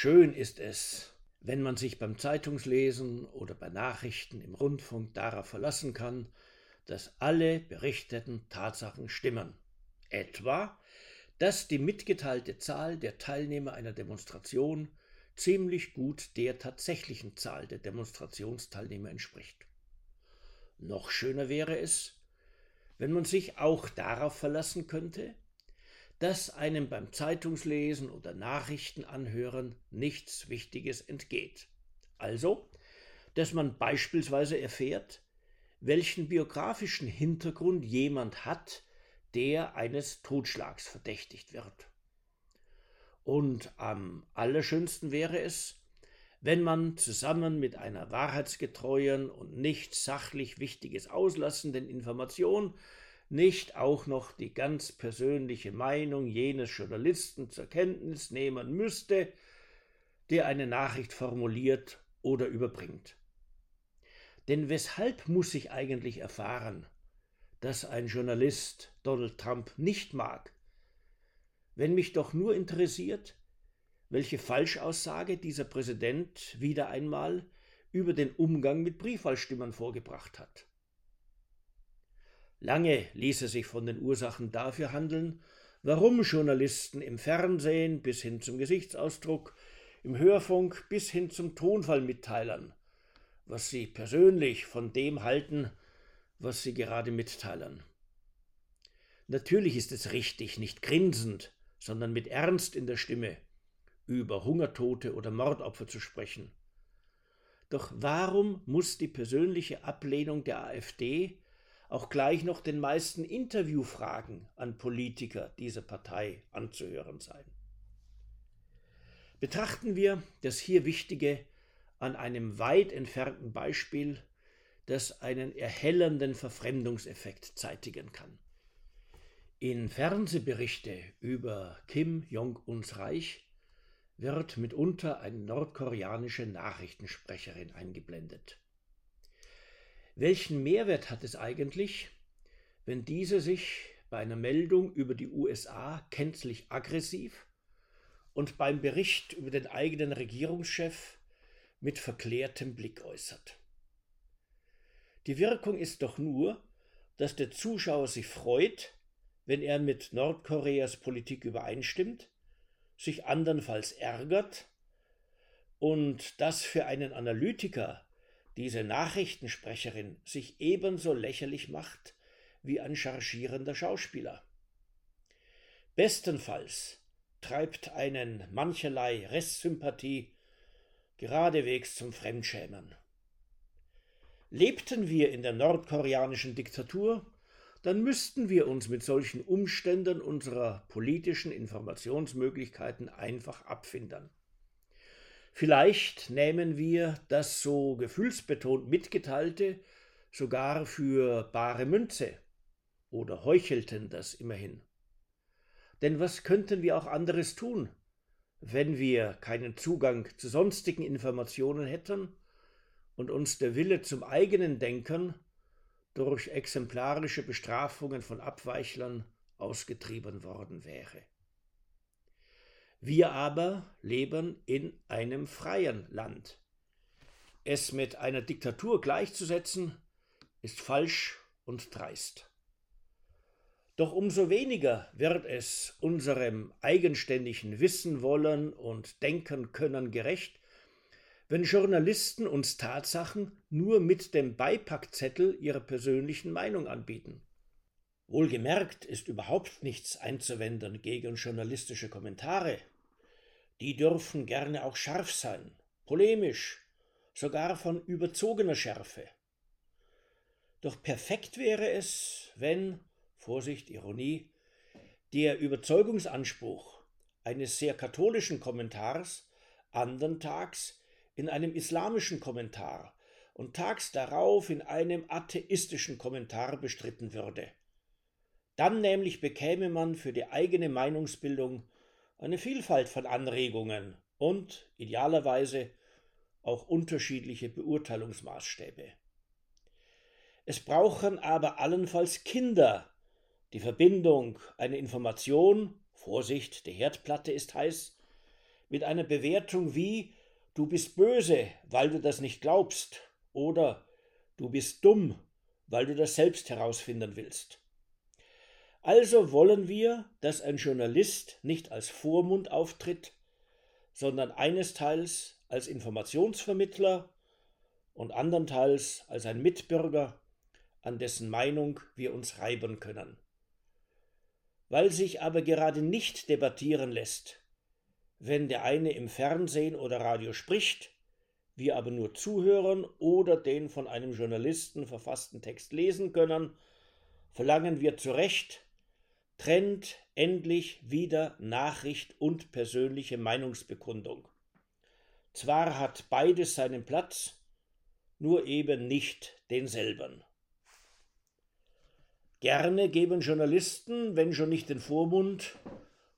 Schön ist es, wenn man sich beim Zeitungslesen oder bei Nachrichten im Rundfunk darauf verlassen kann, dass alle berichteten Tatsachen stimmen. Etwa, dass die mitgeteilte Zahl der Teilnehmer einer Demonstration ziemlich gut der tatsächlichen Zahl der Demonstrationsteilnehmer entspricht. Noch schöner wäre es, wenn man sich auch darauf verlassen könnte, dass einem beim Zeitungslesen oder Nachrichten anhören nichts Wichtiges entgeht. Also, dass man beispielsweise erfährt, welchen biografischen Hintergrund jemand hat, der eines Totschlags verdächtigt wird. Und am allerschönsten wäre es, wenn man zusammen mit einer wahrheitsgetreuen und nicht sachlich Wichtiges auslassenden Information nicht auch noch die ganz persönliche Meinung jenes Journalisten zur Kenntnis nehmen müsste, der eine Nachricht formuliert oder überbringt. Denn weshalb muss ich eigentlich erfahren, dass ein Journalist Donald Trump nicht mag, wenn mich doch nur interessiert, welche Falschaussage dieser Präsident wieder einmal über den Umgang mit Briefwahlstimmern vorgebracht hat. Lange ließ es sich von den Ursachen dafür handeln, warum Journalisten im Fernsehen bis hin zum Gesichtsausdruck, im Hörfunk bis hin zum Tonfall mitteilen, was sie persönlich von dem halten, was sie gerade mitteilen. Natürlich ist es richtig, nicht grinsend, sondern mit Ernst in der Stimme über Hungertote oder Mordopfer zu sprechen. Doch warum muss die persönliche Ablehnung der AfD auch gleich noch den meisten Interviewfragen an Politiker dieser Partei anzuhören sein. Betrachten wir das hier Wichtige an einem weit entfernten Beispiel, das einen erhellenden Verfremdungseffekt zeitigen kann. In Fernsehberichte über Kim Jong-uns Reich wird mitunter eine nordkoreanische Nachrichtensprecherin eingeblendet. Welchen Mehrwert hat es eigentlich, wenn diese sich bei einer Meldung über die USA kenntlich aggressiv und beim Bericht über den eigenen Regierungschef mit verklärtem Blick äußert? Die Wirkung ist doch nur, dass der Zuschauer sich freut, wenn er mit Nordkoreas Politik übereinstimmt, sich andernfalls ärgert und das für einen Analytiker diese Nachrichtensprecherin sich ebenso lächerlich macht wie ein chargierender Schauspieler. Bestenfalls treibt einen mancherlei Restsympathie geradewegs zum Fremdschämen. Lebten wir in der nordkoreanischen Diktatur, dann müssten wir uns mit solchen Umständen unserer politischen Informationsmöglichkeiten einfach abfinden. Vielleicht nehmen wir das so gefühlsbetont mitgeteilte sogar für bare Münze oder heuchelten das immerhin. Denn was könnten wir auch anderes tun, wenn wir keinen Zugang zu sonstigen Informationen hätten und uns der Wille zum eigenen Denken durch exemplarische Bestrafungen von Abweichlern ausgetrieben worden wäre. Wir aber leben in einem freien Land. Es mit einer Diktatur gleichzusetzen, ist falsch und dreist. Doch umso weniger wird es unserem eigenständigen Wissen wollen und denken können gerecht, wenn Journalisten uns Tatsachen nur mit dem Beipackzettel ihrer persönlichen Meinung anbieten. Wohlgemerkt ist überhaupt nichts einzuwenden gegen journalistische Kommentare. Die dürfen gerne auch scharf sein, polemisch, sogar von überzogener Schärfe. Doch perfekt wäre es, wenn, Vorsicht, Ironie, der Überzeugungsanspruch eines sehr katholischen Kommentars andern Tags in einem islamischen Kommentar und tags darauf in einem atheistischen Kommentar bestritten würde. Dann nämlich bekäme man für die eigene Meinungsbildung eine Vielfalt von Anregungen und idealerweise auch unterschiedliche Beurteilungsmaßstäbe. Es brauchen aber allenfalls Kinder die Verbindung, eine Information, Vorsicht, die Herdplatte ist heiß, mit einer Bewertung wie du bist böse, weil du das nicht glaubst oder du bist dumm, weil du das selbst herausfinden willst. Also wollen wir, dass ein Journalist nicht als Vormund auftritt, sondern einesteils als Informationsvermittler und andernteils als ein Mitbürger, an dessen Meinung wir uns reiben können. Weil sich aber gerade nicht debattieren lässt, wenn der eine im Fernsehen oder Radio spricht, wir aber nur zuhören oder den von einem Journalisten verfassten Text lesen können, verlangen wir zu Recht, trennt endlich wieder Nachricht und persönliche Meinungsbekundung. Zwar hat beides seinen Platz, nur eben nicht denselben. Gerne geben Journalisten, wenn schon nicht den Vormund,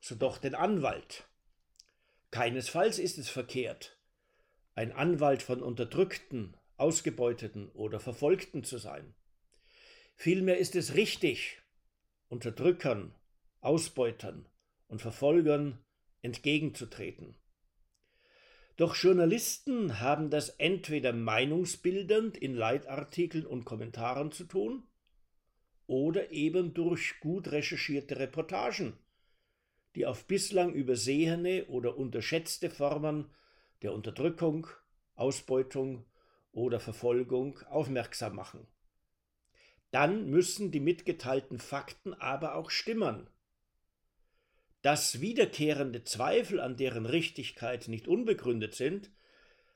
so doch den Anwalt. Keinesfalls ist es verkehrt, ein Anwalt von Unterdrückten, Ausgebeuteten oder Verfolgten zu sein. Vielmehr ist es richtig, Unterdrückern, Ausbeutern und Verfolgern entgegenzutreten. Doch Journalisten haben das entweder meinungsbildend in Leitartikeln und Kommentaren zu tun oder eben durch gut recherchierte Reportagen, die auf bislang übersehene oder unterschätzte Formen der Unterdrückung, Ausbeutung oder Verfolgung aufmerksam machen. Dann müssen die mitgeteilten Fakten aber auch stimmen. Dass wiederkehrende Zweifel an deren Richtigkeit nicht unbegründet sind,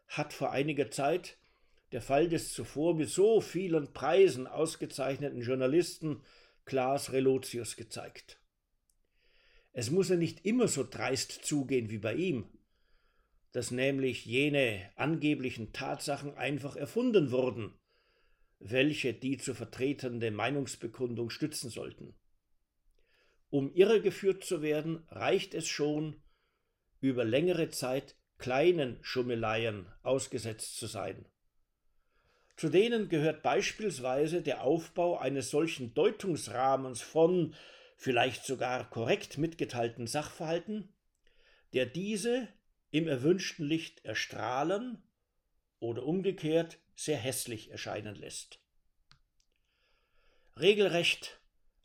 hat vor einiger Zeit der Fall des zuvor mit so vielen Preisen ausgezeichneten Journalisten Klaas Relotius gezeigt. Es muss ja nicht immer so dreist zugehen wie bei ihm dass nämlich jene angeblichen Tatsachen einfach erfunden wurden, welche die zu vertretende Meinungsbekundung stützen sollten. Um irregeführt zu werden, reicht es schon, über längere Zeit kleinen Schummeleien ausgesetzt zu sein. Zu denen gehört beispielsweise der Aufbau eines solchen Deutungsrahmens von vielleicht sogar korrekt mitgeteilten Sachverhalten, der diese im erwünschten Licht erstrahlen oder umgekehrt sehr hässlich erscheinen lässt. Regelrecht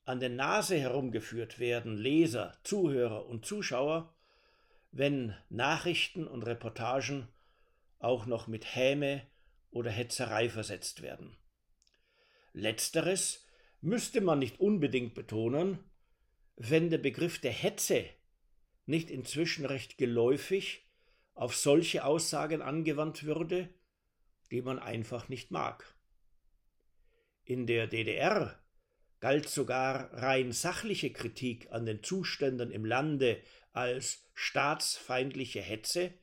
an der Nase herumgeführt werden Leser, Zuhörer und Zuschauer, wenn Nachrichten und Reportagen auch noch mit Häme oder Hetzerei versetzt werden. Letzteres müsste man nicht unbedingt betonen, wenn der Begriff der Hetze nicht inzwischen recht geläufig auf solche Aussagen angewandt würde, die man einfach nicht mag. In der DDR galt sogar rein sachliche Kritik an den Zuständen im Lande als staatsfeindliche Hetze,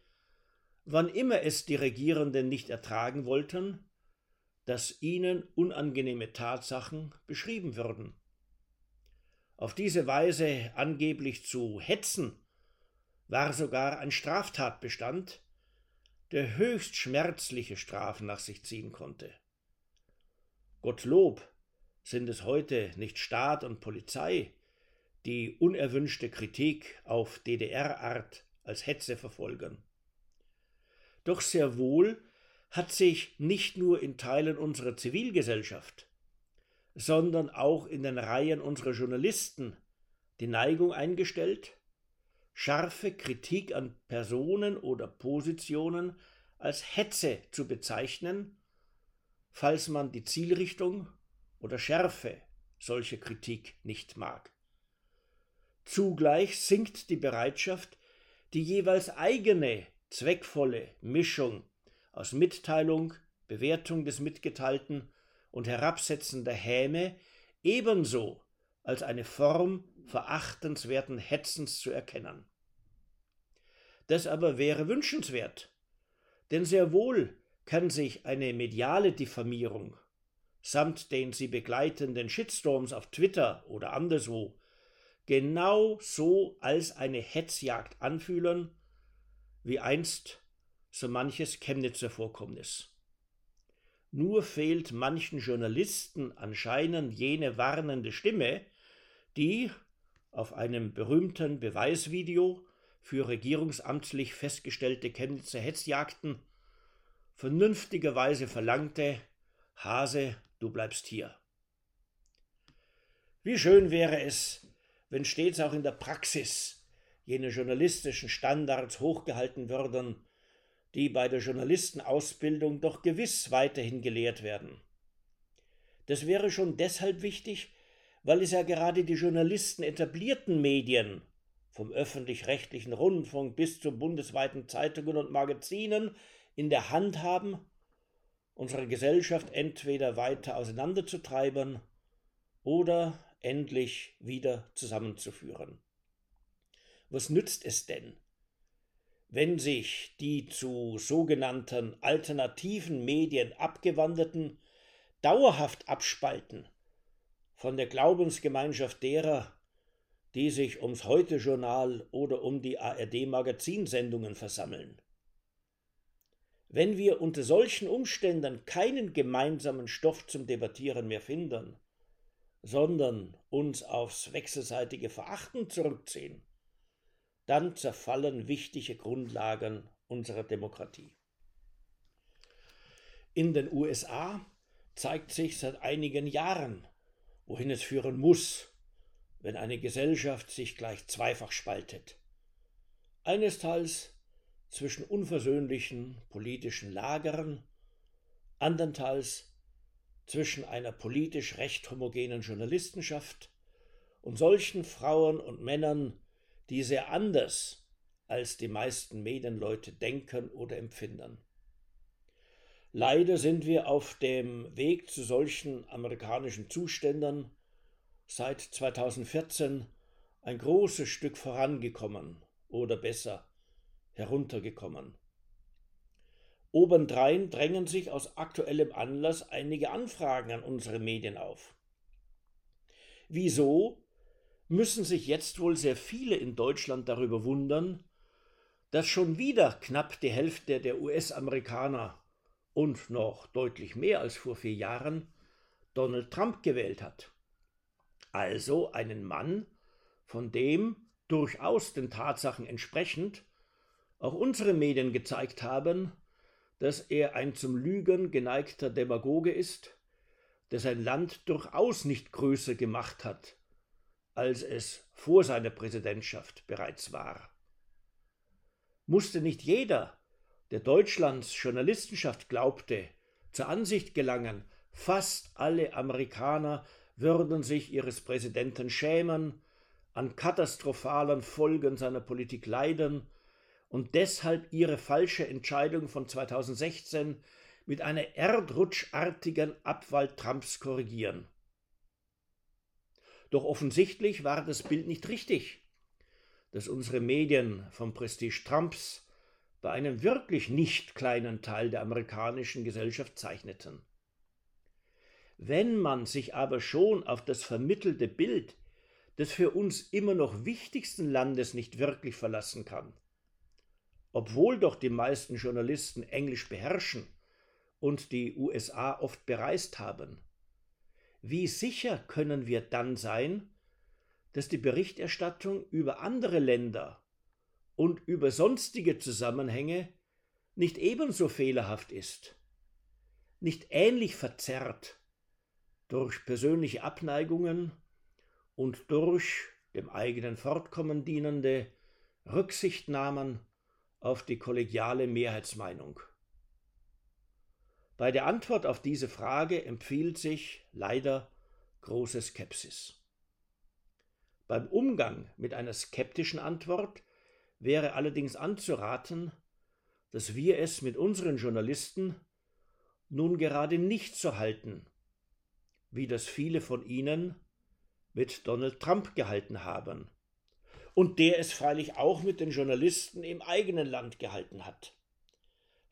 wann immer es die Regierenden nicht ertragen wollten, dass ihnen unangenehme Tatsachen beschrieben würden. Auf diese Weise angeblich zu hetzen war sogar ein Straftatbestand, der höchst schmerzliche Strafen nach sich ziehen konnte. Gottlob sind es heute nicht Staat und Polizei, die unerwünschte Kritik auf DDR-Art als Hetze verfolgen. Doch sehr wohl hat sich nicht nur in Teilen unserer Zivilgesellschaft, sondern auch in den Reihen unserer Journalisten die Neigung eingestellt, scharfe Kritik an Personen oder Positionen als Hetze zu bezeichnen, falls man die Zielrichtung oder Schärfe solcher Kritik nicht mag. Zugleich sinkt die Bereitschaft, die jeweils eigene zweckvolle Mischung aus Mitteilung, Bewertung des Mitgeteilten und herabsetzender Häme ebenso als eine Form verachtenswerten Hetzens zu erkennen. Das aber wäre wünschenswert, denn sehr wohl kann sich eine mediale Diffamierung samt den sie begleitenden Shitstorms auf Twitter oder anderswo genau so als eine Hetzjagd anfühlen, wie einst so manches Chemnitzer Vorkommnis. Nur fehlt manchen Journalisten anscheinend jene warnende Stimme, die auf einem berühmten Beweisvideo für regierungsamtlich festgestellte Chemnitzer Hetzjagden vernünftigerweise verlangte, Hase, du bleibst hier. Wie schön wäre es, wenn stets auch in der Praxis jene journalistischen Standards hochgehalten würden, die bei der Journalistenausbildung doch gewiss weiterhin gelehrt werden. Das wäre schon deshalb wichtig, weil es ja gerade die Journalisten etablierten Medien, vom öffentlich-rechtlichen Rundfunk bis zu bundesweiten Zeitungen und Magazinen, in der Hand haben, unsere Gesellschaft entweder weiter auseinanderzutreiben oder endlich wieder zusammenzuführen. Was nützt es denn, wenn sich die zu sogenannten alternativen Medien abgewanderten dauerhaft abspalten von der Glaubensgemeinschaft derer, die sich ums Heute-Journal oder um die ARD-Magazinsendungen versammeln? Wenn wir unter solchen Umständen keinen gemeinsamen Stoff zum Debattieren mehr finden, sondern uns aufs wechselseitige Verachten zurückziehen, dann zerfallen wichtige Grundlagen unserer Demokratie. In den USA zeigt sich seit einigen Jahren, wohin es führen muss, wenn eine Gesellschaft sich gleich zweifach spaltet. Einesteils zwischen unversöhnlichen politischen Lagern, andernteils zwischen einer politisch recht homogenen Journalistenschaft und solchen Frauen und Männern, die sehr anders als die meisten Medienleute denken oder empfinden. Leider sind wir auf dem Weg zu solchen amerikanischen Zuständen seit 2014 ein großes Stück vorangekommen oder besser heruntergekommen. Obendrein drängen sich aus aktuellem Anlass einige Anfragen an unsere Medien auf. Wieso müssen sich jetzt wohl sehr viele in Deutschland darüber wundern, dass schon wieder knapp die Hälfte der US-Amerikaner und noch deutlich mehr als vor vier Jahren Donald Trump gewählt hat. Also einen Mann, von dem durchaus den Tatsachen entsprechend auch unsere Medien gezeigt haben, dass er ein zum Lügen geneigter Demagoge ist, der sein Land durchaus nicht größer gemacht hat, als es vor seiner Präsidentschaft bereits war. Musste nicht jeder, der Deutschlands Journalistenschaft glaubte, zur Ansicht gelangen, fast alle Amerikaner würden sich ihres Präsidenten schämen, an katastrophalen Folgen seiner Politik leiden und deshalb ihre falsche Entscheidung von 2016 mit einer erdrutschartigen Abwahl Trumps korrigieren. Doch offensichtlich war das Bild nicht richtig, das unsere Medien vom Prestige Trumps bei einem wirklich nicht kleinen Teil der amerikanischen Gesellschaft zeichneten. Wenn man sich aber schon auf das vermittelte Bild des für uns immer noch wichtigsten Landes nicht wirklich verlassen kann, obwohl doch die meisten Journalisten Englisch beherrschen und die USA oft bereist haben. Wie sicher können wir dann sein, dass die Berichterstattung über andere Länder und über sonstige Zusammenhänge nicht ebenso fehlerhaft ist, nicht ähnlich verzerrt durch persönliche Abneigungen und durch dem eigenen Fortkommen dienende Rücksichtnahmen auf die kollegiale Mehrheitsmeinung. Bei der Antwort auf diese Frage empfiehlt sich leider große Skepsis. Beim Umgang mit einer skeptischen Antwort wäre allerdings anzuraten, dass wir es mit unseren Journalisten nun gerade nicht so halten, wie das viele von ihnen mit Donald Trump gehalten haben und der es freilich auch mit den Journalisten im eigenen Land gehalten hat.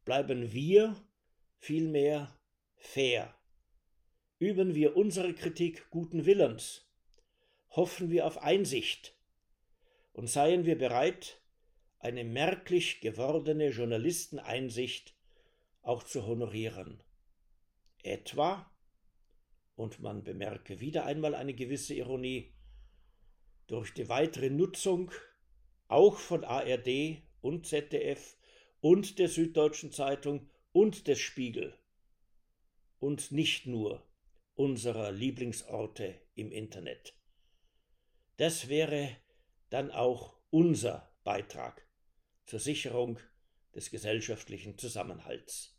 Bleiben wir vielmehr fair. Üben wir unsere Kritik guten Willens. Hoffen wir auf Einsicht. Und seien wir bereit, eine merklich gewordene Journalisteneinsicht auch zu honorieren. Etwa, und man bemerke wieder einmal eine gewisse Ironie, durch die weitere Nutzung auch von ARD und ZDF und der Süddeutschen Zeitung und des Spiegel und nicht nur unserer Lieblingsorte im Internet. Das wäre dann auch unser Beitrag zur Sicherung des gesellschaftlichen Zusammenhalts.